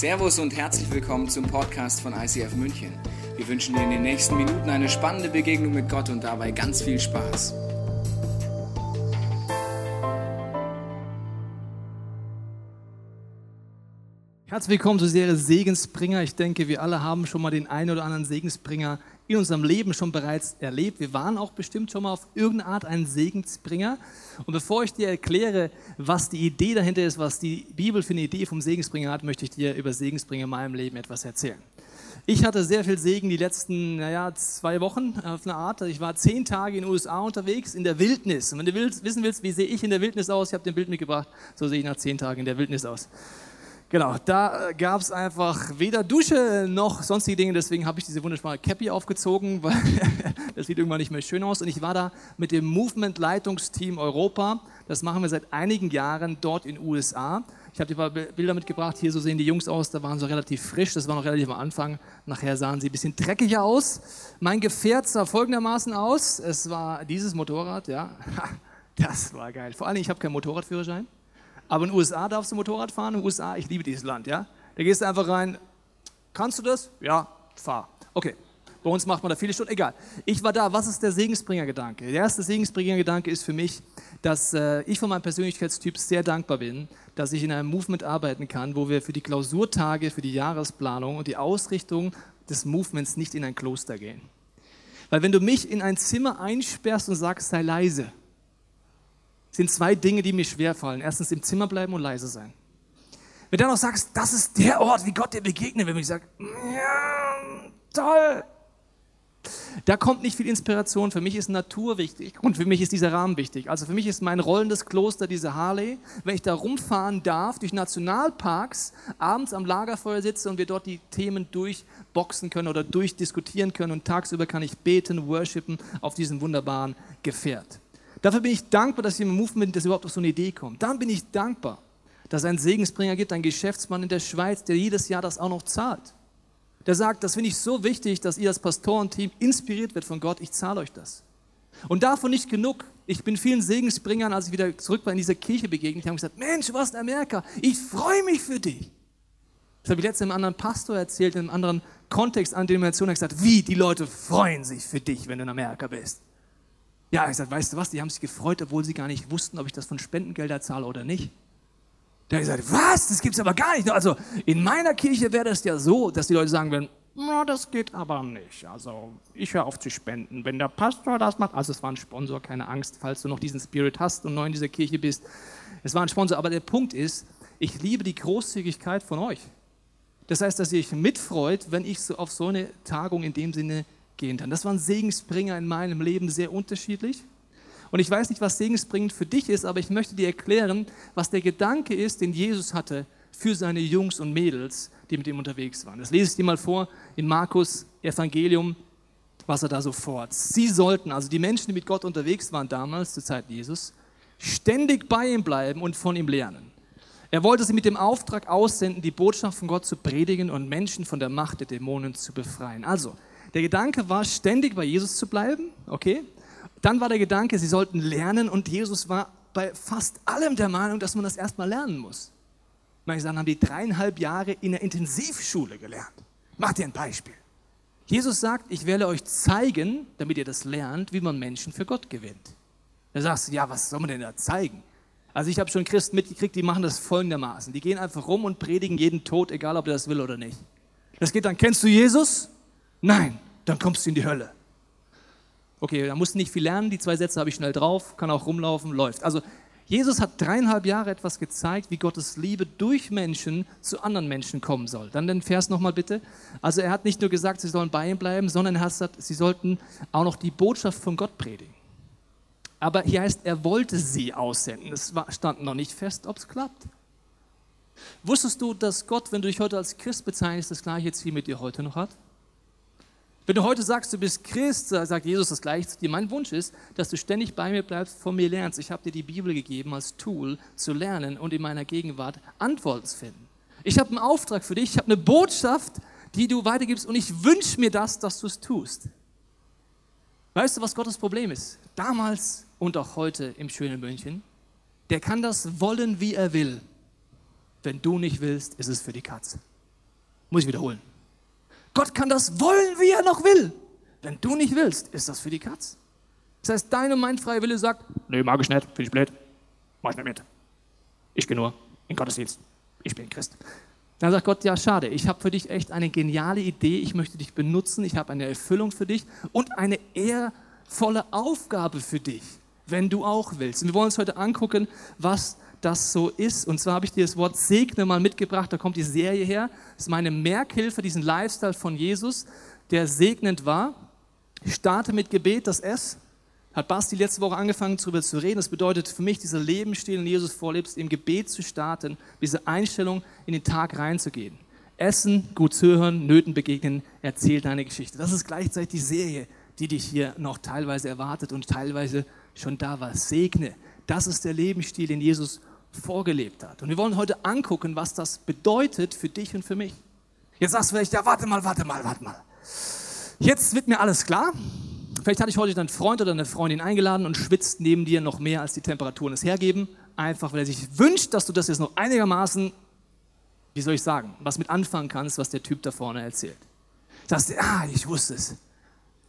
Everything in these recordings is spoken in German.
Servus und herzlich willkommen zum Podcast von ICF München. Wir wünschen dir in den nächsten Minuten eine spannende Begegnung mit Gott und dabei ganz viel Spaß. Herzlich willkommen zur Serie Segensbringer. Ich denke, wir alle haben schon mal den einen oder anderen Segensbringer in unserem Leben schon bereits erlebt. Wir waren auch bestimmt schon mal auf irgendeine Art ein Segensbringer. Und bevor ich dir erkläre, was die Idee dahinter ist, was die Bibel für eine Idee vom Segensbringer hat, möchte ich dir über Segensbringer in meinem Leben etwas erzählen. Ich hatte sehr viel Segen die letzten naja, zwei Wochen auf eine Art. Ich war zehn Tage in den USA unterwegs, in der Wildnis. Und wenn du willst, wissen willst, wie sehe ich in der Wildnis aus, ich habe den Bild mitgebracht, so sehe ich nach zehn Tagen in der Wildnis aus. Genau, da gab es einfach weder Dusche noch sonstige Dinge, deswegen habe ich diese wunderbare Cappy aufgezogen, weil das sieht irgendwann nicht mehr schön aus. Und ich war da mit dem Movement-Leitungsteam Europa. Das machen wir seit einigen Jahren dort in USA. Ich habe dir paar Bilder mitgebracht. Hier so sehen die Jungs aus. Da waren sie relativ frisch. Das war noch relativ am Anfang. Nachher sahen sie ein bisschen dreckiger aus. Mein Gefährt sah folgendermaßen aus. Es war dieses Motorrad, ja. Das war geil. Vor allem, ich habe keinen Motorradführerschein. Aber in den USA darfst du Motorrad fahren. In den USA, ich liebe dieses Land, ja. Da gehst du einfach rein. Kannst du das? Ja, fahr. Okay. Bei uns macht man da viele Stunden. Egal. Ich war da. Was ist der Segensbringer-Gedanke? Der erste Segensbringer-Gedanke ist für mich, dass äh, ich von meinem Persönlichkeitstyp sehr dankbar bin, dass ich in einem Movement arbeiten kann, wo wir für die Klausurtage, für die Jahresplanung und die Ausrichtung des Movements nicht in ein Kloster gehen. Weil wenn du mich in ein Zimmer einsperrst und sagst, sei leise, sind zwei Dinge, die mir schwerfallen. Erstens im Zimmer bleiben und leise sein. Wenn du dann noch sagst, das ist der Ort, wie Gott dir begegnet, wenn ich sage, ja, toll. Da kommt nicht viel Inspiration. Für mich ist Natur wichtig und für mich ist dieser Rahmen wichtig. Also für mich ist mein rollendes Kloster diese Harley. Wenn ich da rumfahren darf, durch Nationalparks, abends am Lagerfeuer sitze und wir dort die Themen durchboxen können oder durchdiskutieren können und tagsüber kann ich beten, worshipen auf diesem wunderbaren Gefährt. Dafür bin ich dankbar, dass hier im Movement das überhaupt auf so eine Idee kommt. Dann bin ich dankbar, dass es einen Segensbringer gibt, einen Geschäftsmann in der Schweiz, der jedes Jahr das auch noch zahlt. Der sagt, das finde ich so wichtig, dass ihr als Pastorenteam inspiriert wird von Gott, ich zahle euch das. Und davon nicht genug. Ich bin vielen Segensbringern, als ich wieder zurück war in dieser Kirche begegnet, haben gesagt, Mensch, warst in Amerika, ich freue mich für dich. Das habe ich letztens einem anderen Pastor erzählt, in einem anderen Kontext, an Dimension, er gesagt, wie, die Leute freuen sich für dich, wenn du in Amerika bist. Ja, ich sagte, weißt du was, die haben sich gefreut, obwohl sie gar nicht wussten, ob ich das von Spendengelder zahle oder nicht. Der hat gesagt, was, das gibt's aber gar nicht. Also in meiner Kirche wäre das ja so, dass die Leute sagen würden, no, das geht aber nicht. Also ich höre auf zu spenden. Wenn der Pastor das macht, also es war ein Sponsor, keine Angst, falls du noch diesen Spirit hast und neu in dieser Kirche bist. Es war ein Sponsor, aber der Punkt ist, ich liebe die Großzügigkeit von euch. Das heißt, dass ihr euch mitfreut, wenn ich so auf so eine Tagung in dem Sinne gehen kann. Das waren Segensbringer in meinem Leben sehr unterschiedlich. Und ich weiß nicht, was segensbringend für dich ist, aber ich möchte dir erklären, was der Gedanke ist, den Jesus hatte für seine Jungs und Mädels, die mit ihm unterwegs waren. Das lese ich dir mal vor in Markus Evangelium, was er da so fort. Sie sollten, also die Menschen, die mit Gott unterwegs waren damals, zur Zeit Jesus, ständig bei ihm bleiben und von ihm lernen. Er wollte sie mit dem Auftrag aussenden, die Botschaft von Gott zu predigen und Menschen von der Macht der Dämonen zu befreien. Also, der Gedanke war, ständig bei Jesus zu bleiben, okay? Dann war der Gedanke, sie sollten lernen und Jesus war bei fast allem der Meinung, dass man das erstmal lernen muss. Manche sagen, haben die dreieinhalb Jahre in der Intensivschule gelernt. Mach dir ein Beispiel. Jesus sagt, ich werde euch zeigen, damit ihr das lernt, wie man Menschen für Gott gewinnt. Da sagst du, ja, was soll man denn da zeigen? Also ich habe schon Christen mitgekriegt, die machen das folgendermaßen. Die gehen einfach rum und predigen jeden Tod, egal ob er das will oder nicht. Das geht dann, kennst du Jesus? Nein, dann kommst du in die Hölle. Okay, da musst du nicht viel lernen, die zwei Sätze habe ich schnell drauf, kann auch rumlaufen, läuft. Also Jesus hat dreieinhalb Jahre etwas gezeigt, wie Gottes Liebe durch Menschen zu anderen Menschen kommen soll. Dann den Vers nochmal bitte. Also er hat nicht nur gesagt, sie sollen bei ihm bleiben, sondern er hat gesagt, sie sollten auch noch die Botschaft von Gott predigen. Aber hier heißt, er wollte sie aussenden. Es stand noch nicht fest, ob es klappt. Wusstest du, dass Gott, wenn du dich heute als Christ bezeichnest, das gleiche Ziel mit dir heute noch hat? Wenn du heute sagst, du bist Christ, sagt Jesus das gleiche zu dir. Mein Wunsch ist, dass du ständig bei mir bleibst, von mir lernst. Ich habe dir die Bibel gegeben als Tool zu lernen und in meiner Gegenwart Antworten zu finden. Ich habe einen Auftrag für dich, ich habe eine Botschaft, die du weitergibst und ich wünsche mir das, dass du es tust. Weißt du, was Gottes Problem ist? Damals und auch heute im schönen München. Der kann das wollen, wie er will. Wenn du nicht willst, ist es für die Katze. Muss ich wiederholen. Gott kann das wollen, wie er noch will. Wenn du nicht willst, ist das für die Katz. Das heißt, dein und mein freier Wille sagt, nee, mag ich nicht, finde ich blöd, mach ich nicht mit. Ich gehe nur in Gottesdienst. Ich bin Christ. Dann sagt Gott, ja, schade, ich habe für dich echt eine geniale Idee, ich möchte dich benutzen, ich habe eine Erfüllung für dich und eine ehrvolle Aufgabe für dich, wenn du auch willst. Und wir wollen uns heute angucken, was das so ist. Und zwar habe ich dir das Wort Segne mal mitgebracht, da kommt die Serie her. Das ist meine Merkhilfe, diesen Lifestyle von Jesus, der segnend war. Ich starte mit Gebet, das S. Hat Basti letzte Woche angefangen, darüber zu reden. Das bedeutet für mich, dieser Lebensstil, den Jesus vorlebst, im Gebet zu starten, diese Einstellung in den Tag reinzugehen. Essen, gut zuhören, Nöten begegnen, erzähl deine Geschichte. Das ist gleichzeitig die Serie, die dich hier noch teilweise erwartet und teilweise schon da war. Segne. Das ist der Lebensstil, den Jesus vorgelebt hat. Und wir wollen heute angucken, was das bedeutet für dich und für mich. Jetzt sagst du vielleicht, ja, warte mal, warte mal, warte mal. Jetzt wird mir alles klar. Vielleicht hatte ich heute deinen Freund oder eine Freundin eingeladen und schwitzt neben dir noch mehr, als die Temperaturen es hergeben. Einfach, weil er sich wünscht, dass du das jetzt noch einigermaßen, wie soll ich sagen, was mit anfangen kannst, was der Typ da vorne erzählt. Sagst du, ah, ich wusste es.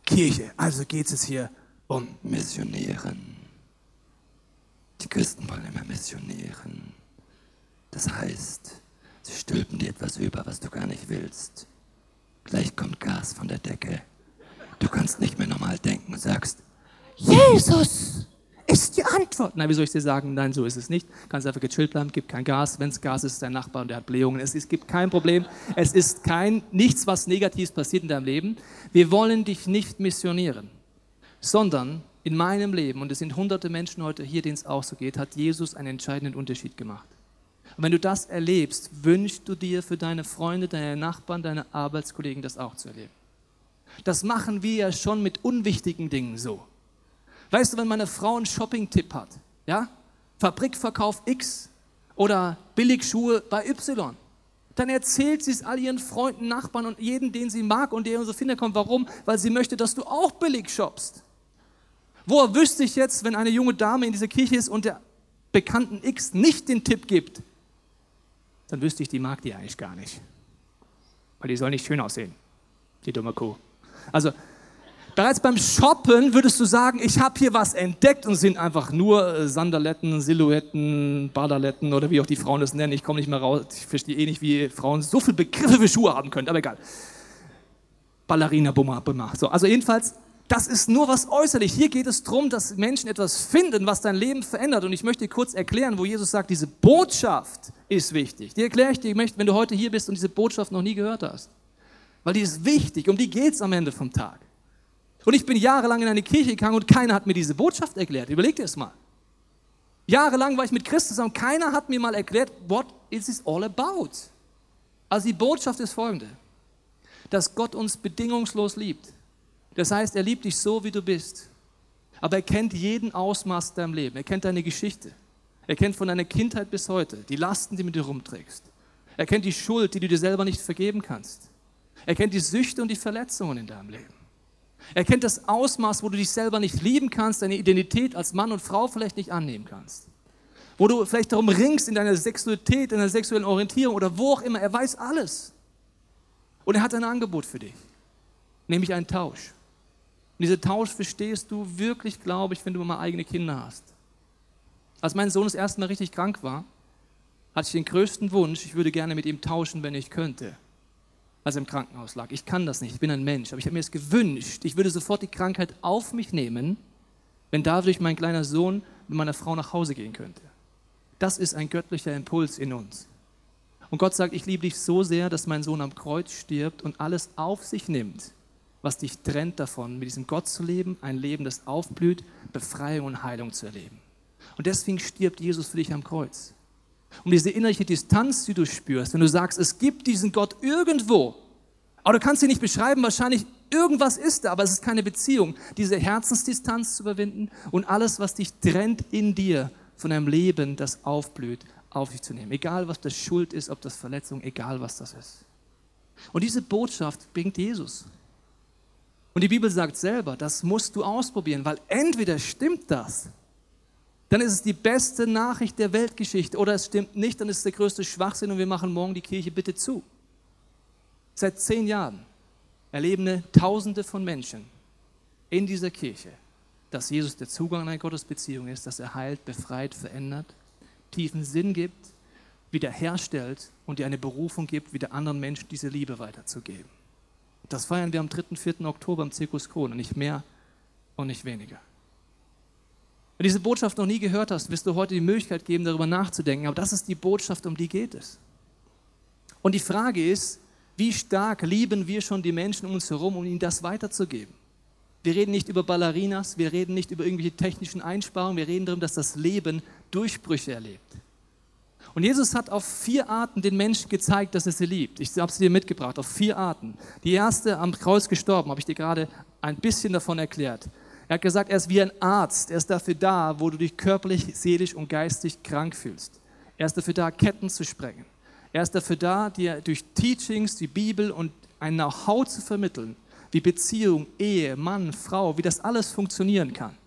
Kirche, also geht es hier um Missionieren. Die Christen wollen immer missionieren. Das heißt, sie stülpen dir etwas über, was du gar nicht willst. Gleich kommt Gas von der Decke. Du kannst nicht mehr normal denken und sagst, Jesus ist die Antwort. Nein, wie soll ich dir sagen? Nein, so ist es nicht. Kannst einfach gechillt bleiben, gib kein Gas. Wenn es Gas ist, dein Nachbar und der hat Blähungen. Es, es gibt kein Problem. Es ist kein, nichts, was Negatives passiert in deinem Leben. Wir wollen dich nicht missionieren, sondern in meinem Leben, und es sind hunderte Menschen heute hier, denen es auch so geht, hat Jesus einen entscheidenden Unterschied gemacht. Und wenn du das erlebst, wünschst du dir für deine Freunde, deine Nachbarn, deine Arbeitskollegen das auch zu erleben. Das machen wir ja schon mit unwichtigen Dingen so. Weißt du, wenn meine Frau einen Shopping-Tipp hat, ja, Fabrikverkauf X oder Billigschuhe bei Y, dann erzählt sie es all ihren Freunden, Nachbarn und jeden, den sie mag und der in unsere Finger kommt. Warum? Weil sie möchte, dass du auch billig shoppst. Woher wüsste ich jetzt, wenn eine junge Dame in dieser Kirche ist und der Bekannten X nicht den Tipp gibt, dann wüsste ich, die mag die eigentlich gar nicht. Weil die soll nicht schön aussehen, die dumme Kuh. Also, bereits beim Shoppen würdest du sagen, ich habe hier was entdeckt und sind einfach nur äh, Sandaletten, Silhouetten, Badaletten oder wie auch die Frauen das nennen. Ich komme nicht mehr raus, ich verstehe eh nicht, wie Frauen so viele Begriffe für Schuhe haben können, aber egal. Ballerina, Bumma, Bumma. So, also jedenfalls, das ist nur was äußerlich. Hier geht es darum, dass Menschen etwas finden, was dein Leben verändert. Und ich möchte dir kurz erklären, wo Jesus sagt, diese Botschaft ist wichtig. Die erkläre ich dir, wenn du heute hier bist und diese Botschaft noch nie gehört hast. Weil die ist wichtig, um die geht es am Ende vom Tag. Und ich bin jahrelang in eine Kirche gegangen und keiner hat mir diese Botschaft erklärt. Überleg dir es mal. Jahrelang war ich mit Christus und keiner hat mir mal erklärt, what is this all about? Also die Botschaft ist folgende, dass Gott uns bedingungslos liebt das heißt, er liebt dich so, wie du bist. Aber er kennt jeden Ausmaß deinem Leben. Er kennt deine Geschichte. Er kennt von deiner Kindheit bis heute die Lasten, die du mit dir rumträgst. Er kennt die Schuld, die du dir selber nicht vergeben kannst. Er kennt die Süchte und die Verletzungen in deinem Leben. Er kennt das Ausmaß, wo du dich selber nicht lieben kannst, deine Identität als Mann und Frau vielleicht nicht annehmen kannst. Wo du vielleicht darum ringst in deiner Sexualität, in deiner sexuellen Orientierung oder wo auch immer. Er weiß alles. Und er hat ein Angebot für dich, nämlich einen Tausch. Und diesen Tausch verstehst du wirklich, glaube ich, wenn du mal eigene Kinder hast. Als mein Sohn das erste Mal richtig krank war, hatte ich den größten Wunsch, ich würde gerne mit ihm tauschen, wenn ich könnte, als er im Krankenhaus lag. Ich kann das nicht, ich bin ein Mensch, aber ich habe mir es gewünscht, ich würde sofort die Krankheit auf mich nehmen, wenn dadurch mein kleiner Sohn mit meiner Frau nach Hause gehen könnte. Das ist ein göttlicher Impuls in uns. Und Gott sagt, ich liebe dich so sehr, dass mein Sohn am Kreuz stirbt und alles auf sich nimmt, was dich trennt davon, mit diesem Gott zu leben, ein Leben, das aufblüht, Befreiung und Heilung zu erleben. Und deswegen stirbt Jesus für dich am Kreuz. Um diese innerliche Distanz, die du spürst, wenn du sagst, es gibt diesen Gott irgendwo, aber du kannst ihn nicht beschreiben, wahrscheinlich irgendwas ist da, aber es ist keine Beziehung, diese Herzensdistanz zu überwinden und alles, was dich trennt in dir von einem Leben, das aufblüht, auf dich zu nehmen. Egal, was das Schuld ist, ob das Verletzung, egal, was das ist. Und diese Botschaft bringt Jesus. Und die Bibel sagt selber, das musst du ausprobieren, weil entweder stimmt das, dann ist es die beste Nachricht der Weltgeschichte, oder es stimmt nicht, dann ist es der größte Schwachsinn und wir machen morgen die Kirche bitte zu. Seit zehn Jahren erleben Tausende von Menschen in dieser Kirche, dass Jesus der Zugang in eine Gottesbeziehung ist, dass er heilt, befreit, verändert, tiefen Sinn gibt, wiederherstellt und dir eine Berufung gibt, wieder anderen Menschen diese Liebe weiterzugeben. Das feiern wir am 3. 4. Oktober im Zirkus Krone, nicht mehr und nicht weniger. Wenn du diese Botschaft noch nie gehört hast, wirst du heute die Möglichkeit geben, darüber nachzudenken. Aber das ist die Botschaft, um die geht es. Und die Frage ist, wie stark lieben wir schon die Menschen um uns herum, um ihnen das weiterzugeben? Wir reden nicht über Ballerinas, wir reden nicht über irgendwelche technischen Einsparungen, wir reden darum, dass das Leben Durchbrüche erlebt. Und Jesus hat auf vier Arten den Menschen gezeigt, dass er sie liebt. Ich habe sie dir mitgebracht, auf vier Arten. Die erste, am Kreuz gestorben, habe ich dir gerade ein bisschen davon erklärt. Er hat gesagt, er ist wie ein Arzt. Er ist dafür da, wo du dich körperlich, seelisch und geistig krank fühlst. Er ist dafür da, Ketten zu sprengen. Er ist dafür da, dir durch Teachings, die Bibel und ein Know-how zu vermitteln, wie Beziehung, Ehe, Mann, Frau, wie das alles funktionieren kann.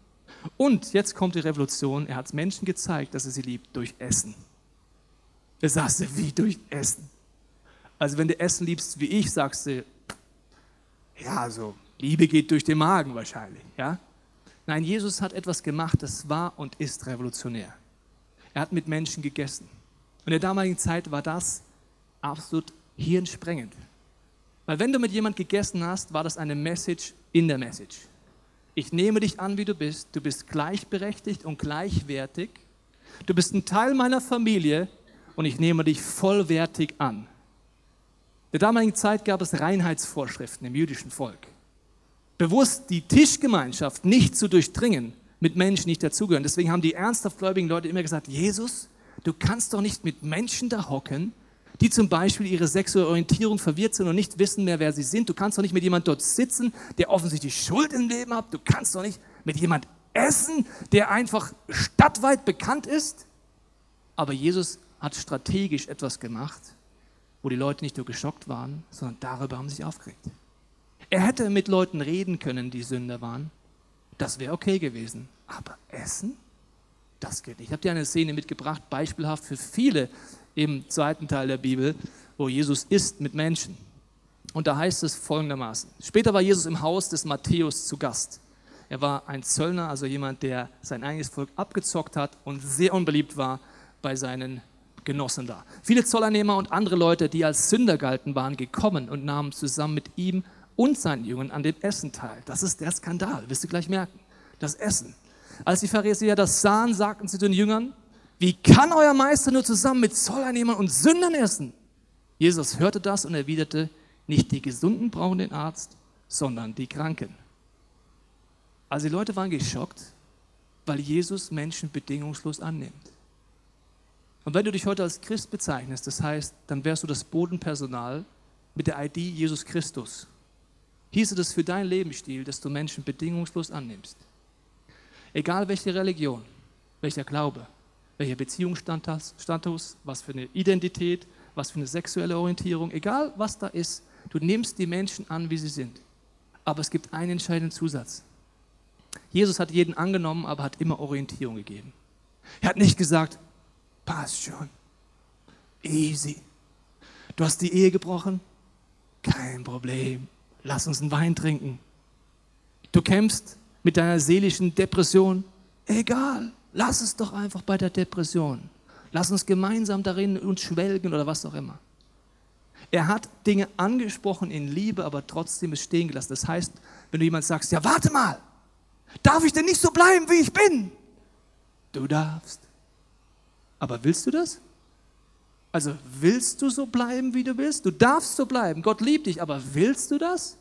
Und jetzt kommt die Revolution. Er hat Menschen gezeigt, dass er sie liebt durch Essen. Da sagst du, wie durch Essen? Also wenn du Essen liebst wie ich, sagst du, ja, so, Liebe geht durch den Magen wahrscheinlich, ja? Nein, Jesus hat etwas gemacht, das war und ist revolutionär. Er hat mit Menschen gegessen. Und in der damaligen Zeit war das absolut hirnsprengend. Weil wenn du mit jemand gegessen hast, war das eine Message in der Message. Ich nehme dich an, wie du bist. Du bist gleichberechtigt und gleichwertig. Du bist ein Teil meiner Familie und ich nehme dich vollwertig an. In der damaligen Zeit gab es Reinheitsvorschriften im jüdischen Volk bewusst die Tischgemeinschaft nicht zu durchdringen mit Menschen, die nicht dazugehören. Deswegen haben die ernsthaft gläubigen Leute immer gesagt, Jesus, du kannst doch nicht mit Menschen da hocken, die zum Beispiel ihre sexuelle Orientierung verwirrt sind und nicht wissen mehr, wer sie sind. Du kannst doch nicht mit jemand dort sitzen, der offensichtlich Schuld im Leben hat. Du kannst doch nicht mit jemand essen, der einfach stadtweit bekannt ist. Aber Jesus hat strategisch etwas gemacht, wo die Leute nicht nur geschockt waren, sondern darüber haben sie sich aufgeregt. Er hätte mit Leuten reden können, die Sünder waren. Das wäre okay gewesen. Aber Essen? Das geht nicht. Ich habe dir eine Szene mitgebracht, beispielhaft für viele im zweiten Teil der Bibel, wo Jesus isst mit Menschen. Und da heißt es folgendermaßen. Später war Jesus im Haus des Matthäus zu Gast. Er war ein Zöllner, also jemand, der sein eigenes Volk abgezockt hat und sehr unbeliebt war bei seinen Genossen da. Viele Zolleinnehmer und andere Leute, die als Sünder galten, waren gekommen und nahmen zusammen mit ihm und seinen Jüngern an dem Essen teil. Das ist der Skandal, wirst du gleich merken. Das Essen. Als die Pharisäer das sahen, sagten sie den Jüngern, wie kann euer Meister nur zusammen mit Zolleinnehmern und Sündern essen? Jesus hörte das und erwiderte, nicht die Gesunden brauchen den Arzt, sondern die Kranken. Also die Leute waren geschockt, weil Jesus Menschen bedingungslos annimmt. Und wenn du dich heute als Christ bezeichnest, das heißt, dann wärst du das Bodenpersonal mit der ID Jesus Christus hieße das für deinen Lebensstil, dass du Menschen bedingungslos annimmst. Egal welche Religion, welcher Glaube, welcher Beziehungsstatus, was für eine Identität, was für eine sexuelle Orientierung, egal was da ist, du nimmst die Menschen an, wie sie sind. Aber es gibt einen entscheidenden Zusatz. Jesus hat jeden angenommen, aber hat immer Orientierung gegeben. Er hat nicht gesagt, passt schon, easy. Du hast die Ehe gebrochen? Kein Problem lass uns einen Wein trinken. Du kämpfst mit deiner seelischen Depression, egal, lass es doch einfach bei der Depression. Lass uns gemeinsam darin uns schwelgen oder was auch immer. Er hat Dinge angesprochen in Liebe, aber trotzdem es stehen gelassen. Das heißt, wenn du jemand sagst, ja, warte mal, darf ich denn nicht so bleiben, wie ich bin? Du darfst. Aber willst du das? Also willst du so bleiben, wie du bist? Du darfst so bleiben. Gott liebt dich, aber willst du das?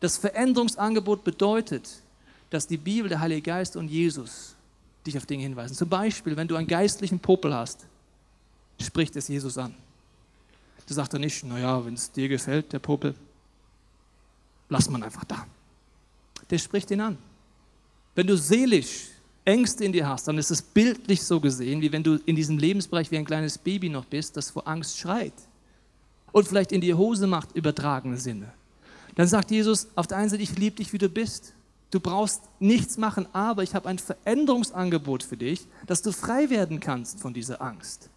Das Veränderungsangebot bedeutet, dass die Bibel, der Heilige Geist und Jesus dich auf Dinge hinweisen. Zum Beispiel, wenn du einen geistlichen Popel hast, spricht es Jesus an. Du sagst dann nicht, naja, wenn es dir gefällt, der Popel, lass man einfach da. Der spricht ihn an. Wenn du seelisch Ängste in dir hast, dann ist es bildlich so gesehen, wie wenn du in diesem Lebensbereich wie ein kleines Baby noch bist, das vor Angst schreit und vielleicht in die Hose macht, übertragene Sinne. Dann sagt Jesus auf der einen Seite, ich liebe dich, wie du bist. Du brauchst nichts machen, aber ich habe ein Veränderungsangebot für dich, dass du frei werden kannst von dieser Angst.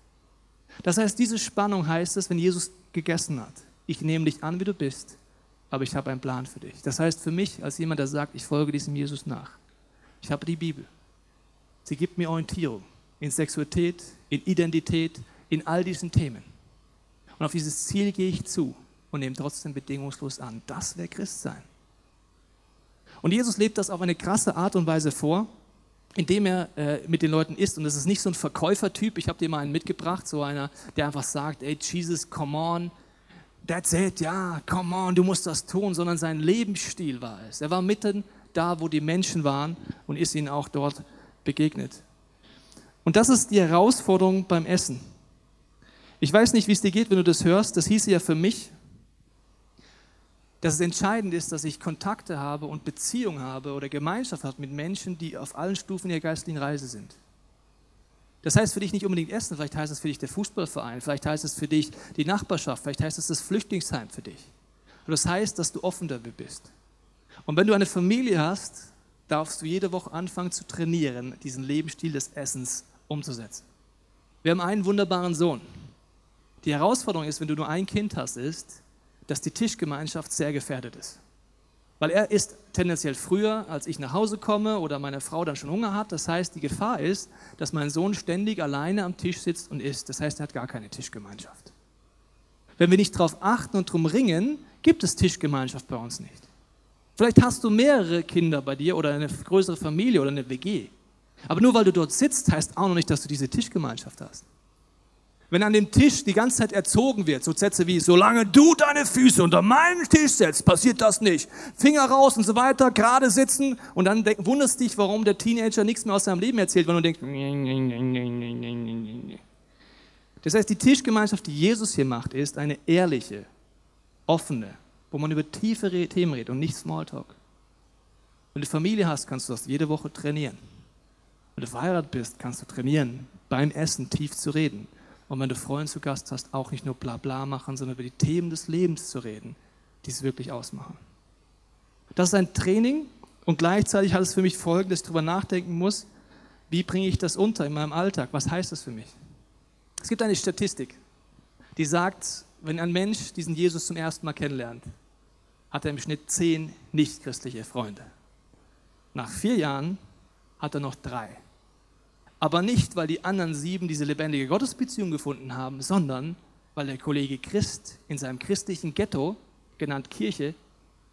Das heißt, diese Spannung heißt es, wenn Jesus gegessen hat. ich nehme dich an, wie du bist, aber ich habe einen Plan für dich. Das heißt für mich, als jemand, der sagt, ich folge diesem Jesus nach, ich habe die Bibel. Sie gibt mir Orientierung in Sexualität, in Identität, in all diesen Themen. Und auf dieses Ziel gehe ich zu und nehme trotzdem bedingungslos an. Das wäre Christsein. Und Jesus lebt das auf eine krasse Art und Weise vor, indem er äh, mit den Leuten ist. Und das ist nicht so ein Verkäufertyp. Ich habe dir mal einen mitgebracht, so einer, der einfach sagt, ey, Jesus, come on, that's it, ja, come on, du musst das tun, sondern sein Lebensstil war es. Er war mitten da, wo die Menschen waren und ist ihnen auch dort begegnet. Und das ist die Herausforderung beim Essen. Ich weiß nicht, wie es dir geht, wenn du das hörst. Das hieße ja für mich, dass es entscheidend ist, dass ich Kontakte habe und Beziehung habe oder Gemeinschaft habe mit Menschen, die auf allen Stufen ihrer geistlichen Reise sind. Das heißt für dich nicht unbedingt Essen, vielleicht heißt es für dich der Fußballverein, vielleicht heißt es für dich die Nachbarschaft, vielleicht heißt es das Flüchtlingsheim für dich. Und das heißt, dass du offen dafür bist. Und wenn du eine Familie hast, darfst du jede Woche anfangen zu trainieren, diesen Lebensstil des Essens umzusetzen. Wir haben einen wunderbaren Sohn. Die Herausforderung ist, wenn du nur ein Kind hast, ist, dass die Tischgemeinschaft sehr gefährdet ist. Weil er isst tendenziell früher, als ich nach Hause komme oder meine Frau dann schon Hunger hat. Das heißt, die Gefahr ist, dass mein Sohn ständig alleine am Tisch sitzt und isst. Das heißt, er hat gar keine Tischgemeinschaft. Wenn wir nicht darauf achten und drum ringen, gibt es Tischgemeinschaft bei uns nicht. Vielleicht hast du mehrere Kinder bei dir oder eine größere Familie oder eine WG. Aber nur weil du dort sitzt, heißt auch noch nicht, dass du diese Tischgemeinschaft hast. Wenn an dem Tisch die ganze Zeit erzogen wird, so Sätze wie, solange du deine Füße unter meinen Tisch setzt, passiert das nicht. Finger raus und so weiter, gerade sitzen und dann denk, wunderst dich, warum der Teenager nichts mehr aus seinem Leben erzählt, weil du denkst, das heißt, die Tischgemeinschaft, die Jesus hier macht, ist eine ehrliche, offene, wo man über tiefere Themen redet und nicht Smalltalk. Wenn du Familie hast, kannst du das jede Woche trainieren. Wenn du verheiratet bist, kannst du trainieren, beim Essen tief zu reden. Und wenn du Freunde zu Gast hast, auch nicht nur bla bla machen, sondern über die Themen des Lebens zu reden, die es wirklich ausmachen. Das ist ein Training und gleichzeitig hat es für mich Folgen, dass ich darüber nachdenken muss, wie bringe ich das unter in meinem Alltag? Was heißt das für mich? Es gibt eine Statistik, die sagt, wenn ein Mensch diesen Jesus zum ersten Mal kennenlernt, hat er im Schnitt zehn nichtchristliche Freunde. Nach vier Jahren hat er noch drei. Aber nicht, weil die anderen sieben diese lebendige Gottesbeziehung gefunden haben, sondern weil der Kollege Christ in seinem christlichen Ghetto, genannt Kirche,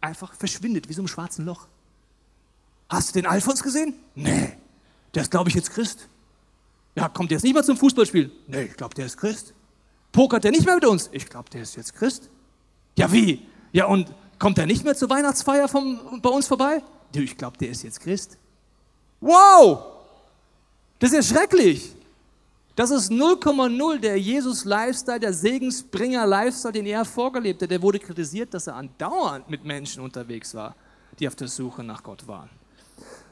einfach verschwindet wie so ein schwarzen Loch. Hast du den Alfons gesehen? Nee. Der ist, glaube ich, jetzt Christ. Ja, kommt jetzt nicht mal zum Fußballspiel? Nee, ich glaube, der ist Christ. Pokert der nicht mehr mit uns? Ich glaube, der ist jetzt Christ. Ja, wie? Ja, und kommt der nicht mehr zur Weihnachtsfeier vom, bei uns vorbei? Ich glaube, der ist jetzt Christ. Wow! Das ist ja schrecklich. Das ist 0,0 der Jesus-Lifestyle, der Segensbringer-Lifestyle, den er vorgelebt hat. Der wurde kritisiert, dass er andauernd mit Menschen unterwegs war, die auf der Suche nach Gott waren.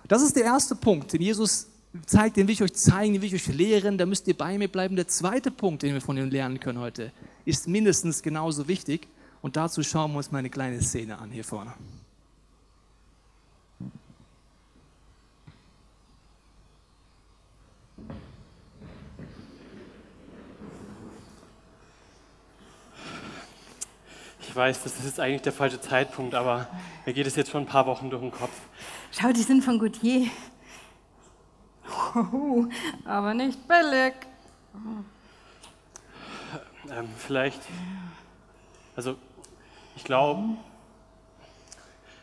Das ist der erste Punkt, den Jesus zeigt, den will ich euch zeigen, den will ich euch lehren, da müsst ihr bei mir bleiben. Der zweite Punkt, den wir von ihm lernen können heute, ist mindestens genauso wichtig. Und dazu schauen wir uns mal eine kleine Szene an hier vorne. Ich weiß, das ist jetzt eigentlich der falsche Zeitpunkt, aber mir geht es jetzt schon ein paar Wochen durch den Kopf. Schau, die sind von Gautier. Aber nicht billig. Ähm, vielleicht, also ich glaube,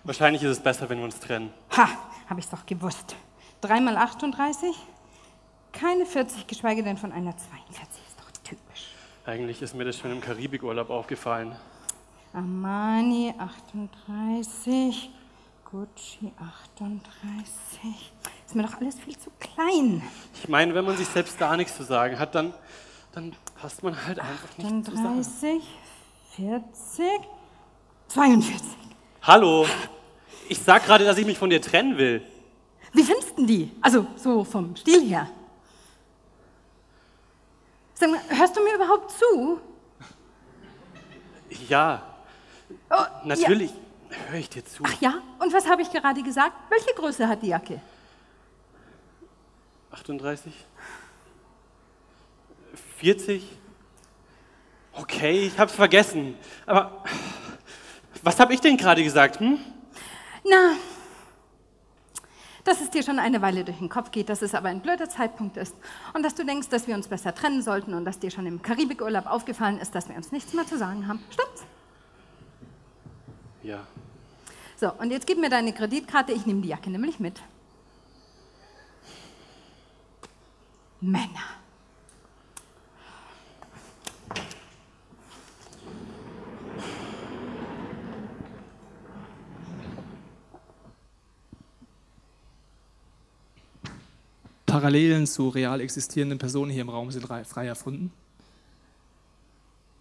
wahrscheinlich ist es besser, wenn wir uns trennen. Ha, habe ich doch gewusst. Dreimal 38? Keine 40, geschweige denn von einer 42. Ist doch typisch. Eigentlich ist mir das schon im Karibikurlaub aufgefallen. Armani 38, Gucci 38. Ist mir doch alles viel zu klein. Ich meine, wenn man sich selbst gar nichts zu sagen hat, dann, dann passt man halt einfach nicht zusammen. 38, 40, 42. Hallo, ich sag gerade, dass ich mich von dir trennen will. Wie findest du die? Also so vom Stil her. Sag mal, hörst du mir überhaupt zu? Ja, Oh, natürlich höre ich dir zu. Ach ja, und was habe ich gerade gesagt? Welche Größe hat die Jacke? 38? 40? Okay, ich hab's vergessen. Aber was habe ich denn gerade gesagt? Hm? Na, dass es dir schon eine Weile durch den Kopf geht, dass es aber ein blöder Zeitpunkt ist und dass du denkst, dass wir uns besser trennen sollten und dass dir schon im Karibikurlaub aufgefallen ist, dass wir uns nichts mehr zu sagen haben. Stimmt's? Ja. So, und jetzt gib mir deine Kreditkarte, ich nehme die Jacke nämlich mit. Männer. Parallelen zu real existierenden Personen hier im Raum sind frei erfunden.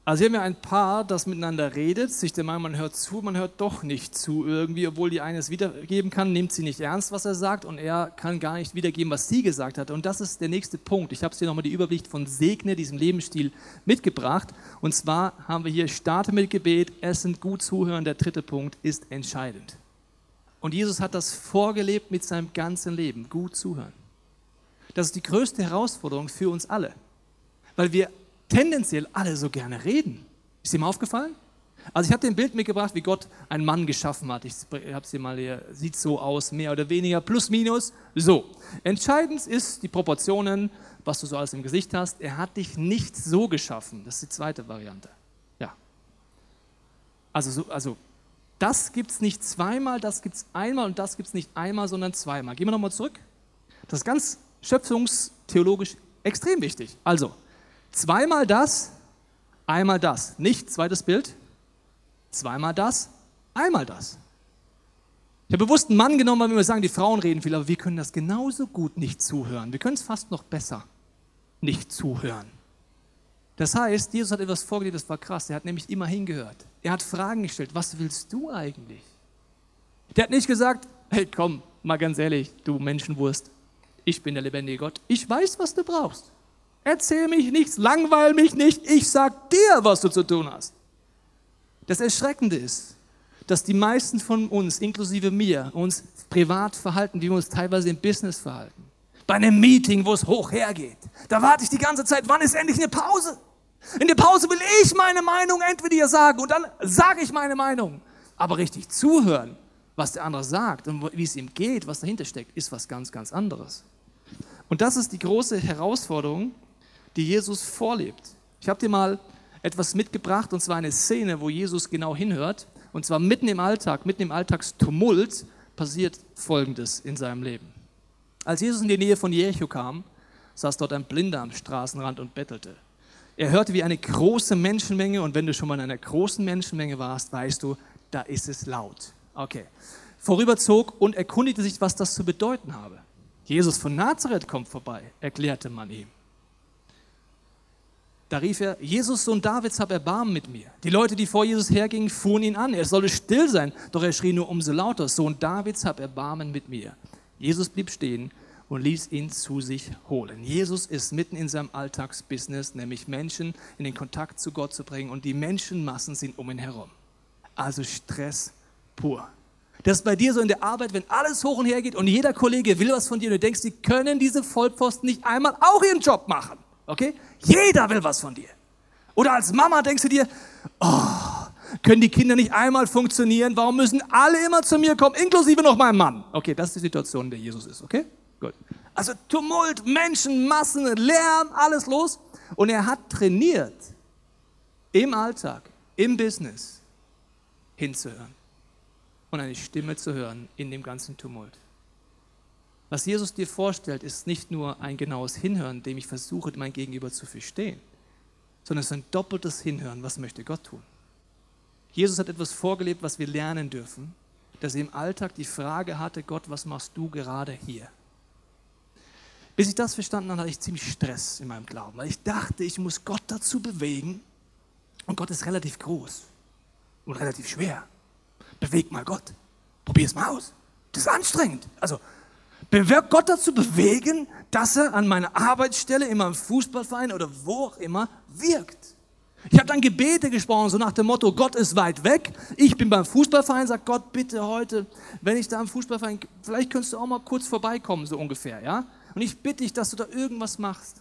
Also hier haben wir ein Paar, das miteinander redet, sich der Meinung, man hört zu, man hört doch nicht zu irgendwie, obwohl die eine es wiedergeben kann, nimmt sie nicht ernst, was er sagt und er kann gar nicht wiedergeben, was sie gesagt hat. Und das ist der nächste Punkt. Ich habe es hier nochmal die Überblick von Segne, diesem Lebensstil, mitgebracht. Und zwar haben wir hier Starte mit Gebet, Essen, gut zuhören. Der dritte Punkt ist entscheidend. Und Jesus hat das vorgelebt mit seinem ganzen Leben, gut zuhören. Das ist die größte Herausforderung für uns alle, weil wir tendenziell alle so gerne reden. Ist dir mal aufgefallen? Also ich habe dir ein Bild mitgebracht, wie Gott einen Mann geschaffen hat. Ich habe es dir mal hier, sieht so aus, mehr oder weniger, plus minus. So, entscheidend ist die Proportionen, was du so alles im Gesicht hast. Er hat dich nicht so geschaffen. Das ist die zweite Variante. Ja. Also, so, also das gibt es nicht zweimal, das gibt es einmal und das gibt es nicht einmal, sondern zweimal. Gehen wir nochmal zurück. Das ist ganz schöpfungstheologisch extrem wichtig. Also, zweimal das, einmal das. Nicht zweites Bild, zweimal das, einmal das. Ich habe bewusst einen Mann genommen, weil wir sagen, die Frauen reden viel, aber wir können das genauso gut nicht zuhören. Wir können es fast noch besser nicht zuhören. Das heißt, Jesus hat etwas vorgelegt, das war krass. Er hat nämlich immer hingehört. Er hat Fragen gestellt. Was willst du eigentlich? Der hat nicht gesagt, hey, komm, mal ganz ehrlich, du Menschenwurst, ich bin der lebendige Gott. Ich weiß, was du brauchst. Erzähl mich nichts, langweil mich nicht. Ich sag dir, was du zu tun hast. Das Erschreckende ist, dass die meisten von uns, inklusive mir, uns privat verhalten, wie wir uns teilweise im Business verhalten. Bei einem Meeting, wo es hoch hergeht, da warte ich die ganze Zeit, wann ist endlich eine Pause? In der Pause will ich meine Meinung entweder sagen und dann sage ich meine Meinung. Aber richtig zuhören, was der andere sagt und wie es ihm geht, was dahinter steckt, ist was ganz, ganz anderes. Und das ist die große Herausforderung, die Jesus vorlebt. Ich habe dir mal etwas mitgebracht, und zwar eine Szene, wo Jesus genau hinhört. Und zwar mitten im Alltag, mitten im Alltagstumult passiert Folgendes in seinem Leben. Als Jesus in die Nähe von Jericho kam, saß dort ein Blinder am Straßenrand und bettelte. Er hörte wie eine große Menschenmenge und wenn du schon mal in einer großen Menschenmenge warst, weißt du, da ist es laut. Okay. Vorüberzog und erkundigte sich, was das zu bedeuten habe. Jesus von Nazareth kommt vorbei, erklärte man ihm. Da rief er, Jesus, Sohn Davids, hab Erbarmen mit mir. Die Leute, die vor Jesus hergingen, fuhren ihn an. Er solle still sein, doch er schrie nur umso lauter, Sohn Davids, hab Erbarmen mit mir. Jesus blieb stehen und ließ ihn zu sich holen. Jesus ist mitten in seinem Alltagsbusiness, nämlich Menschen in den Kontakt zu Gott zu bringen und die Menschenmassen sind um ihn herum. Also Stress pur. Das ist bei dir so in der Arbeit, wenn alles hoch und her geht und jeder Kollege will was von dir und du denkst, die können diese Vollpfosten nicht einmal auch ihren Job machen. Okay? Jeder will was von dir. Oder als Mama denkst du dir, oh, können die Kinder nicht einmal funktionieren? Warum müssen alle immer zu mir kommen, inklusive noch mein Mann? Okay, das ist die Situation, in der Jesus ist, okay? Gut. Also Tumult, Menschen, Massen, Lärm, alles los. Und er hat trainiert, im Alltag, im Business hinzuhören und eine Stimme zu hören in dem ganzen Tumult. Was Jesus dir vorstellt, ist nicht nur ein genaues Hinhören, dem ich versuche, mein Gegenüber zu verstehen, sondern es ist ein doppeltes Hinhören, was möchte Gott tun. Jesus hat etwas vorgelebt, was wir lernen dürfen, dass er im Alltag die Frage hatte, Gott, was machst du gerade hier? Bis ich das verstanden habe, hatte ich ziemlich Stress in meinem Glauben, weil ich dachte, ich muss Gott dazu bewegen und Gott ist relativ groß und relativ schwer beweg mal Gott. Probier es mal aus. Das ist anstrengend. Also, bewirkt Gott dazu bewegen, dass er an meiner Arbeitsstelle, in meinem Fußballverein oder wo auch immer wirkt. Ich habe dann Gebete gesprochen, so nach dem Motto, Gott ist weit weg. Ich bin beim Fußballverein, sagt Gott, bitte heute, wenn ich da am Fußballverein, vielleicht könntest du auch mal kurz vorbeikommen, so ungefähr, ja? Und ich bitte dich, dass du da irgendwas machst.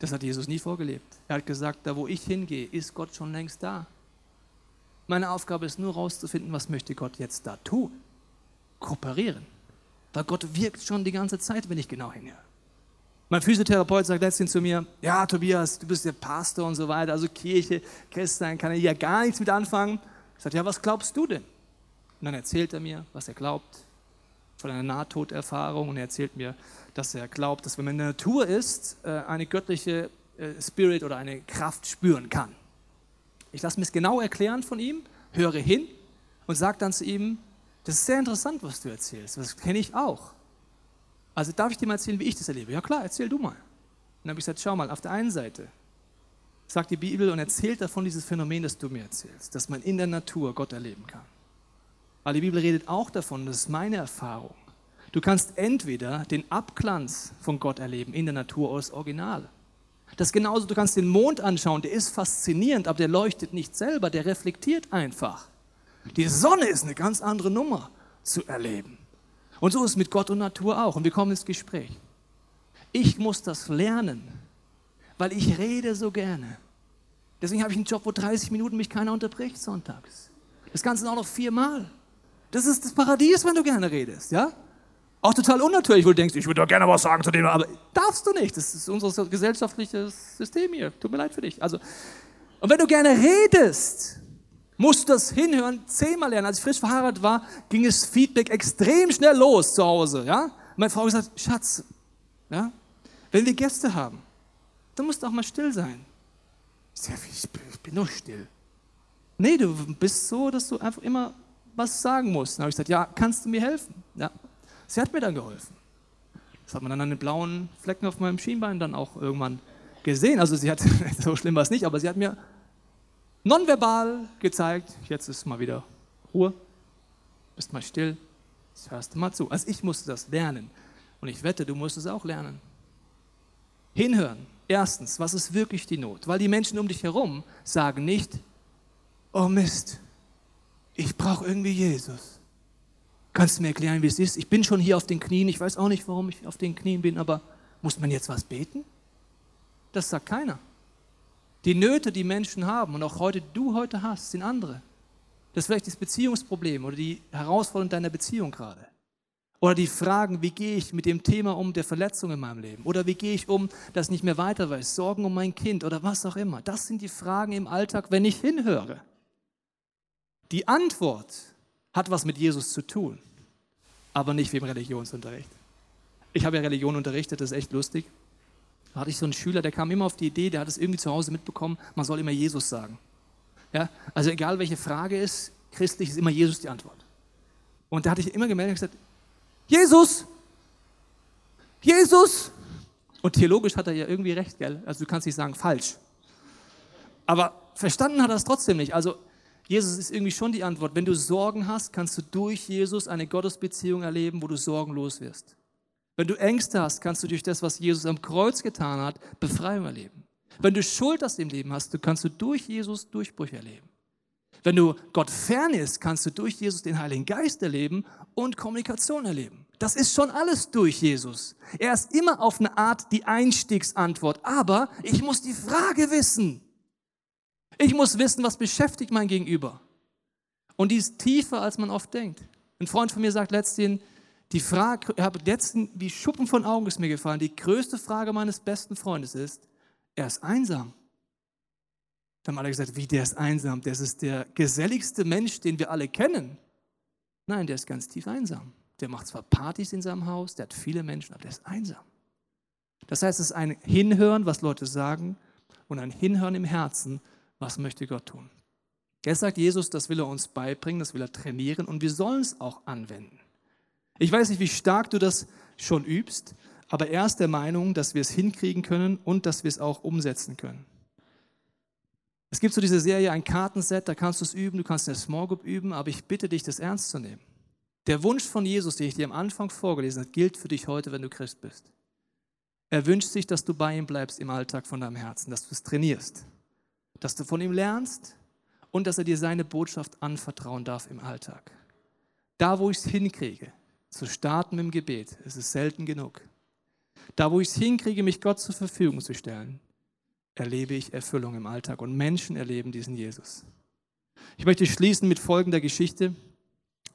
Das hat Jesus nie vorgelebt. Er hat gesagt, da wo ich hingehe, ist Gott schon längst da. Meine Aufgabe ist nur herauszufinden, was möchte Gott jetzt da tun. Kooperieren. Weil Gott wirkt schon die ganze Zeit, wenn ich genau hinhöre. Mein Physiotherapeut sagt letztens zu mir, ja Tobias, du bist der Pastor und so weiter, also Kirche, Christian, kann er ja gar nichts mit anfangen. Ich sage, ja, was glaubst du denn? Und dann erzählt er mir, was er glaubt von einer Nahtoderfahrung und er erzählt mir, dass er glaubt, dass wenn man in der Natur ist, äh, eine göttliche äh, Spirit oder eine Kraft spüren kann. Ich lasse mir genau erklären von ihm, höre hin und sage dann zu ihm, das ist sehr interessant, was du erzählst, das kenne ich auch. Also darf ich dir mal erzählen, wie ich das erlebe? Ja klar, erzähl du mal. Dann habe ich gesagt, schau mal, auf der einen Seite sagt die Bibel und erzählt davon dieses Phänomen, das du mir erzählst, dass man in der Natur Gott erleben kann. Aber die Bibel redet auch davon, das ist meine Erfahrung. Du kannst entweder den Abglanz von Gott erleben in der Natur oder das Original. Das genauso, du kannst den Mond anschauen, der ist faszinierend, aber der leuchtet nicht selber, der reflektiert einfach. Die Sonne ist eine ganz andere Nummer zu erleben. Und so ist es mit Gott und Natur auch. Und wir kommen ins Gespräch. Ich muss das lernen, weil ich rede so gerne. Deswegen habe ich einen Job, wo 30 Minuten mich keiner unterbricht sonntags. Das Ganze auch noch viermal. Das ist das Paradies, wenn du gerne redest, ja? Auch total unnatürlich, wo du denkst, ich würde doch gerne was sagen zu dem, aber darfst du nicht. Das ist unser gesellschaftliches System hier. Tut mir leid für dich. Also, und wenn du gerne redest, musst du das hinhören, zehnmal lernen. Als ich frisch verheiratet war, ging es Feedback extrem schnell los zu Hause. Ja? Meine Frau hat gesagt, Schatz, ja, wenn wir Gäste haben, dann musst du auch mal still sein. Ich, sag, ich bin doch still. Nee, du bist so, dass du einfach immer was sagen musst. Dann habe ich gesagt, ja, kannst du mir helfen? Ja. Sie hat mir dann geholfen. Das hat man dann an den blauen Flecken auf meinem Schienbein dann auch irgendwann gesehen. Also sie hat, so schlimm war es nicht, aber sie hat mir nonverbal gezeigt, jetzt ist mal wieder Ruhe, bist mal still, jetzt hörst du mal zu. Also ich musste das lernen und ich wette, du musst es auch lernen. Hinhören. Erstens, was ist wirklich die Not? Weil die Menschen um dich herum sagen nicht, oh Mist, ich brauche irgendwie Jesus. Kannst du mir erklären, wie es ist? Ich bin schon hier auf den Knien, ich weiß auch nicht, warum ich auf den Knien bin, aber muss man jetzt was beten? Das sagt keiner. Die Nöte, die Menschen haben und auch heute du heute hast, sind andere. Das ist vielleicht das Beziehungsproblem oder die Herausforderung deiner Beziehung gerade. Oder die Fragen, wie gehe ich mit dem Thema um der Verletzung in meinem Leben? Oder wie gehe ich um, dass ich nicht mehr weiter weiß, Sorgen um mein Kind oder was auch immer. Das sind die Fragen im Alltag, wenn ich hinhöre. Die Antwort hat was mit Jesus zu tun, aber nicht wie im Religionsunterricht. Ich habe ja Religion unterrichtet, das ist echt lustig. Da hatte ich so einen Schüler, der kam immer auf die Idee, der hat es irgendwie zu Hause mitbekommen, man soll immer Jesus sagen. Ja? Also egal welche Frage ist, christlich ist immer Jesus die Antwort. Und da hatte ich immer gemeldet und gesagt, Jesus! Jesus! Und theologisch hat er ja irgendwie recht, gell? Also du kannst nicht sagen falsch. Aber verstanden hat er es trotzdem nicht. Also Jesus ist irgendwie schon die Antwort. Wenn du Sorgen hast, kannst du durch Jesus eine Gottesbeziehung erleben, wo du sorgenlos wirst. Wenn du Ängste hast, kannst du durch das, was Jesus am Kreuz getan hat, Befreiung erleben. Wenn du Schuld aus dem Leben hast, kannst du durch Jesus Durchbrüche erleben. Wenn du Gott fern ist, kannst du durch Jesus den Heiligen Geist erleben und Kommunikation erleben. Das ist schon alles durch Jesus. Er ist immer auf eine Art die Einstiegsantwort. Aber ich muss die Frage wissen. Ich muss wissen, was beschäftigt mein Gegenüber. Und die ist tiefer, als man oft denkt. Ein Freund von mir sagt letztens, die Frage, ich habe letzten, wie Schuppen von Augen ist mir gefallen, die größte Frage meines besten Freundes ist, er ist einsam. Dann haben alle gesagt, wie der ist einsam? Das ist der geselligste Mensch, den wir alle kennen. Nein, der ist ganz tief einsam. Der macht zwar Partys in seinem Haus, der hat viele Menschen, aber der ist einsam. Das heißt, es ist ein Hinhören, was Leute sagen, und ein Hinhören im Herzen, was möchte Gott tun. Jetzt sagt Jesus, das will er uns beibringen, das will er trainieren und wir sollen es auch anwenden. Ich weiß nicht, wie stark du das schon übst, aber er ist der Meinung, dass wir es hinkriegen können und dass wir es auch umsetzen können. Es gibt so diese Serie, ein Kartenset, da kannst du es üben, du kannst in der Small Group üben, aber ich bitte dich, das ernst zu nehmen. Der Wunsch von Jesus, den ich dir am Anfang vorgelesen habe, gilt für dich heute, wenn du Christ bist. Er wünscht sich, dass du bei ihm bleibst im Alltag von deinem Herzen, dass du es trainierst, dass du von ihm lernst und dass er dir seine Botschaft anvertrauen darf im Alltag. Da, wo ich es hinkriege, zu starten im Gebet. Es ist selten genug. Da, wo ich es hinkriege, mich Gott zur Verfügung zu stellen, erlebe ich Erfüllung im Alltag und Menschen erleben diesen Jesus. Ich möchte schließen mit folgender Geschichte,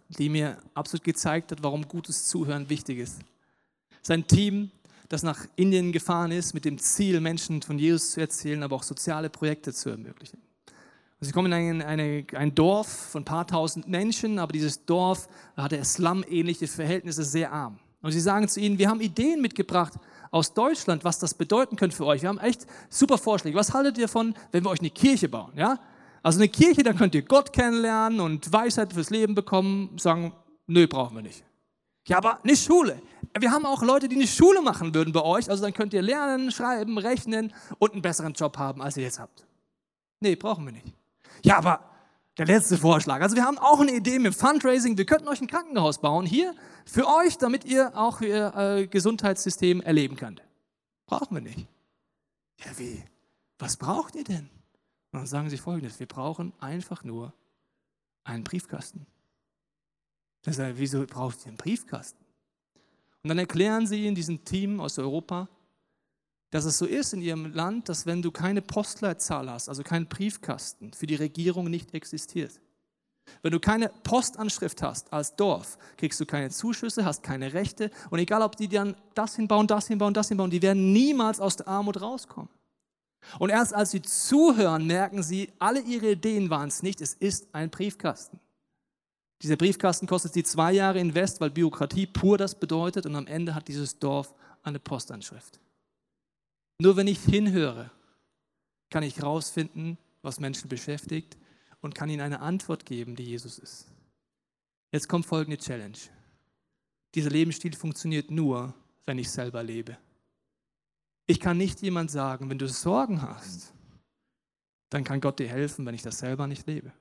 die mir absolut gezeigt hat, warum gutes Zuhören wichtig ist. Sein Team, das nach Indien gefahren ist, mit dem Ziel, Menschen von Jesus zu erzählen, aber auch soziale Projekte zu ermöglichen. Sie kommen in ein, eine, ein Dorf von ein paar tausend Menschen, aber dieses Dorf hatte Slum-ähnliche Verhältnisse, sehr arm. Und sie sagen zu ihnen, wir haben Ideen mitgebracht aus Deutschland, was das bedeuten könnte für euch. Wir haben echt super Vorschläge. Was haltet ihr davon, wenn wir euch eine Kirche bauen? Ja? Also eine Kirche, da könnt ihr Gott kennenlernen und Weisheit fürs Leben bekommen. Sagen, nö, brauchen wir nicht. Ja, aber eine Schule. Wir haben auch Leute, die eine Schule machen würden bei euch. Also dann könnt ihr lernen, schreiben, rechnen und einen besseren Job haben, als ihr jetzt habt. Nee, brauchen wir nicht. Ja, aber der letzte Vorschlag. Also wir haben auch eine Idee mit Fundraising. Wir könnten euch ein Krankenhaus bauen hier für euch, damit ihr auch ihr äh, Gesundheitssystem erleben könnt. Brauchen wir nicht. Ja, wie? Was braucht ihr denn? Und dann sagen sie folgendes, wir brauchen einfach nur einen Briefkasten. Das heißt, wieso braucht ihr einen Briefkasten? Und dann erklären sie in diesem Team aus Europa, dass es so ist in ihrem Land, dass wenn du keine Postleitzahl hast, also keinen Briefkasten, für die Regierung nicht existiert. Wenn du keine Postanschrift hast als Dorf, kriegst du keine Zuschüsse, hast keine Rechte und egal, ob die dann das hinbauen, das hinbauen, das hinbauen, die werden niemals aus der Armut rauskommen. Und erst als sie zuhören, merken sie, alle ihre Ideen waren es nicht, es ist ein Briefkasten. Dieser Briefkasten kostet sie zwei Jahre Invest, weil Bürokratie pur das bedeutet und am Ende hat dieses Dorf eine Postanschrift. Nur wenn ich hinhöre, kann ich herausfinden, was Menschen beschäftigt und kann ihnen eine Antwort geben, die Jesus ist. Jetzt kommt folgende Challenge. Dieser Lebensstil funktioniert nur, wenn ich selber lebe. Ich kann nicht jemand sagen, wenn du Sorgen hast, dann kann Gott dir helfen, wenn ich das selber nicht lebe.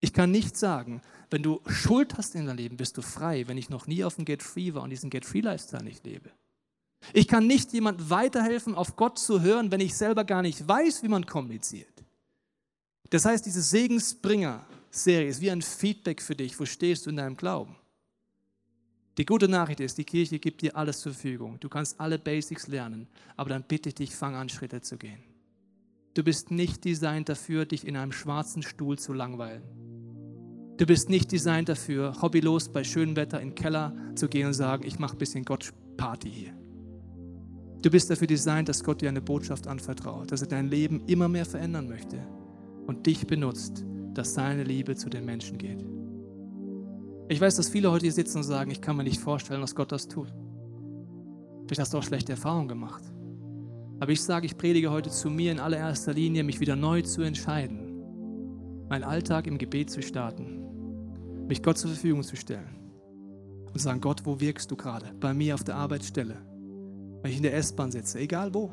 Ich kann nicht sagen, wenn du Schuld hast in deinem Leben, bist du frei, wenn ich noch nie auf dem Get Free war und diesen Get Free Lifestyle nicht lebe. Ich kann nicht jemand weiterhelfen, auf Gott zu hören, wenn ich selber gar nicht weiß, wie man kommuniziert. Das heißt, diese Segensbringer-Serie ist wie ein Feedback für dich. Wo stehst du in deinem Glauben? Die gute Nachricht ist, die Kirche gibt dir alles zur Verfügung. Du kannst alle Basics lernen, aber dann bitte ich dich, fang an, Schritte zu gehen. Du bist nicht designt dafür, dich in einem schwarzen Stuhl zu langweilen. Du bist nicht designt dafür, hobbylos bei schönem Wetter in den Keller zu gehen und sagen, ich mache ein bisschen Gott-Party hier. Du bist dafür designt, dass Gott dir eine Botschaft anvertraut, dass er dein Leben immer mehr verändern möchte und dich benutzt, dass seine Liebe zu den Menschen geht. Ich weiß, dass viele heute hier sitzen und sagen, ich kann mir nicht vorstellen, dass Gott das tut. Vielleicht hast du auch schlechte Erfahrungen gemacht. Aber ich sage, ich predige heute zu mir in allererster Linie, mich wieder neu zu entscheiden, meinen Alltag im Gebet zu starten, mich Gott zur Verfügung zu stellen und sagen, Gott, wo wirkst du gerade? Bei mir auf der Arbeitsstelle, wenn ich in der S-Bahn sitze, egal wo.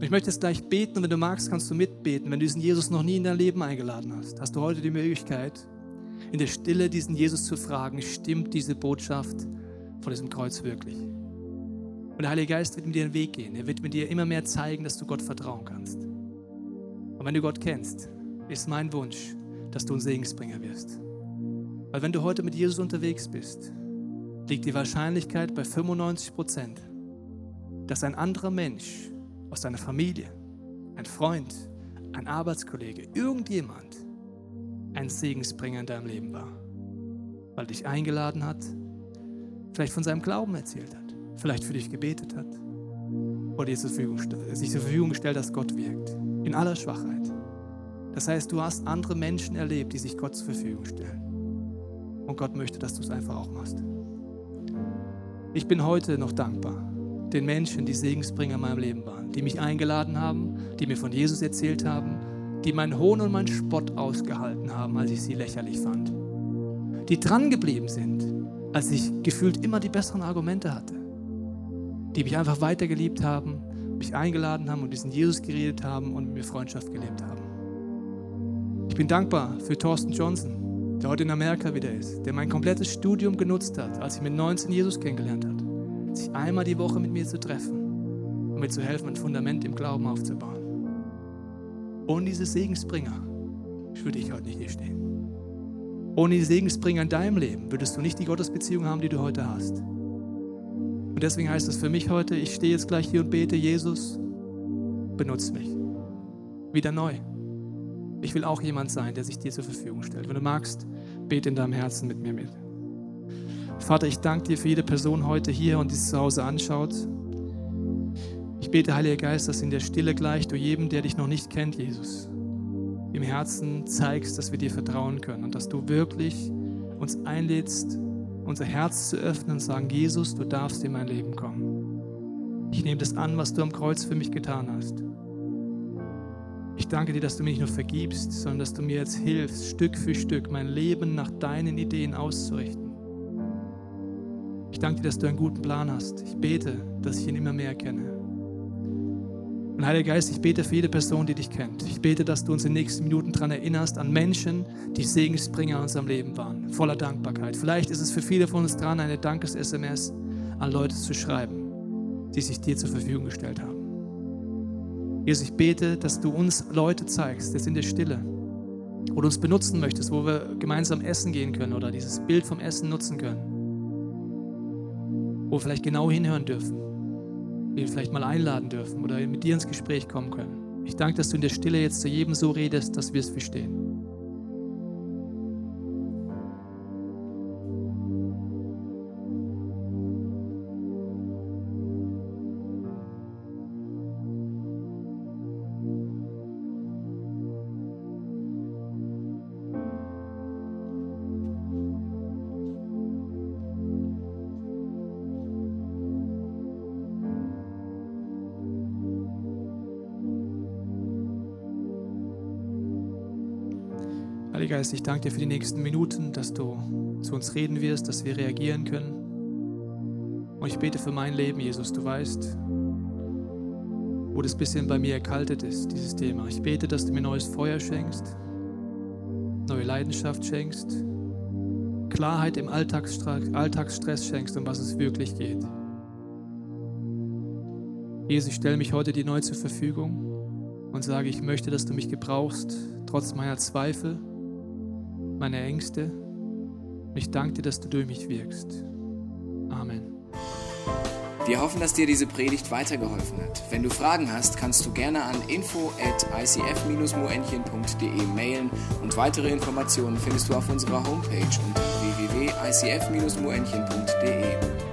Und ich möchte jetzt gleich beten und wenn du magst, kannst du mitbeten. Wenn du diesen Jesus noch nie in dein Leben eingeladen hast, hast du heute die Möglichkeit, in der Stille diesen Jesus zu fragen, stimmt diese Botschaft von diesem Kreuz wirklich? Und der Heilige Geist wird mit dir den Weg gehen. Er wird mit dir immer mehr zeigen, dass du Gott vertrauen kannst. Und wenn du Gott kennst, ist mein Wunsch, dass du ein Segensbringer wirst. Weil wenn du heute mit Jesus unterwegs bist, liegt die Wahrscheinlichkeit bei 95 Prozent, dass ein anderer Mensch aus deiner Familie, ein Freund, ein Arbeitskollege, irgendjemand ein Segensbringer in deinem Leben war. Weil dich eingeladen hat, vielleicht von seinem Glauben erzählt hat, vielleicht für dich gebetet hat oder dir zur Verfügung, sich zur Verfügung gestellt, dass Gott wirkt. In aller Schwachheit. Das heißt, du hast andere Menschen erlebt, die sich Gott zur Verfügung stellen. Und Gott möchte, dass du es einfach auch machst. Ich bin heute noch dankbar den Menschen, die Segensbringer in meinem Leben waren, die mich eingeladen haben, die mir von Jesus erzählt haben, die meinen Hohn und meinen Spott ausgehalten haben, als ich sie lächerlich fand. Die dran geblieben sind, als ich gefühlt immer die besseren Argumente hatte. Die mich einfach weitergeliebt haben, mich eingeladen haben und diesen Jesus geredet haben und mit mir Freundschaft gelebt haben. Ich bin dankbar für Thorsten Johnson, der heute in Amerika wieder ist, der mein komplettes Studium genutzt hat, als ich mit 19 Jesus kennengelernt habe, sich einmal die Woche mit mir zu treffen und mir zu helfen, ein Fundament im Glauben aufzubauen. Ohne diese Segensbringer würde ich heute nicht hier stehen. Ohne die Segensbringer in deinem Leben würdest du nicht die Gottesbeziehung haben, die du heute hast. Und deswegen heißt es für mich heute, ich stehe jetzt gleich hier und bete, Jesus, benutze mich. Wieder neu. Ich will auch jemand sein, der sich dir zur Verfügung stellt. Wenn du magst, bete in deinem Herzen mit mir mit. Vater, ich danke dir für jede Person heute hier und die es zu Hause anschaut. Ich bete, Heiliger Geist, dass in der Stille gleich du jedem, der dich noch nicht kennt, Jesus, im Herzen zeigst, dass wir dir vertrauen können und dass du wirklich uns einlädst, unser Herz zu öffnen und sagen, Jesus, du darfst in mein Leben kommen. Ich nehme das an, was du am Kreuz für mich getan hast. Ich danke dir, dass du mir nicht nur vergibst, sondern dass du mir jetzt hilfst, Stück für Stück mein Leben nach deinen Ideen auszurichten. Ich danke dir, dass du einen guten Plan hast. Ich bete, dass ich ihn immer mehr kenne. Und Heiliger Geist, ich bete für jede Person, die dich kennt. Ich bete, dass du uns in den nächsten Minuten daran erinnerst, an Menschen, die Segensbringer in unserem Leben waren, voller Dankbarkeit. Vielleicht ist es für viele von uns dran, eine Dankes-SMS an Leute zu schreiben, die sich dir zur Verfügung gestellt haben. Jesus, ich bete, dass du uns Leute zeigst, jetzt in der Stille, du uns benutzen möchtest, wo wir gemeinsam essen gehen können oder dieses Bild vom Essen nutzen können, wo wir vielleicht genau hinhören dürfen wir vielleicht mal einladen dürfen oder mit dir ins Gespräch kommen können. Ich danke, dass du in der Stille jetzt zu jedem so redest, dass wir es verstehen. Heiliger Geist, ich danke dir für die nächsten Minuten, dass du zu uns reden wirst, dass wir reagieren können. Und ich bete für mein Leben, Jesus. Du weißt, wo das bisschen bei mir erkaltet ist, dieses Thema. Ich bete, dass du mir neues Feuer schenkst, neue Leidenschaft schenkst, Klarheit im Alltagsstress schenkst, um was es wirklich geht. Jesus, ich stelle mich heute dir neu zur Verfügung und sage, ich möchte, dass du mich gebrauchst, trotz meiner Zweifel, meine Ängste. Ich danke dir, dass du durch mich wirkst. Amen. Wir hoffen, dass dir diese Predigt weitergeholfen hat. Wenn du Fragen hast, kannst du gerne an info at icf-moenchen.de mailen und weitere Informationen findest du auf unserer Homepage unter www.icf-moenchen.de.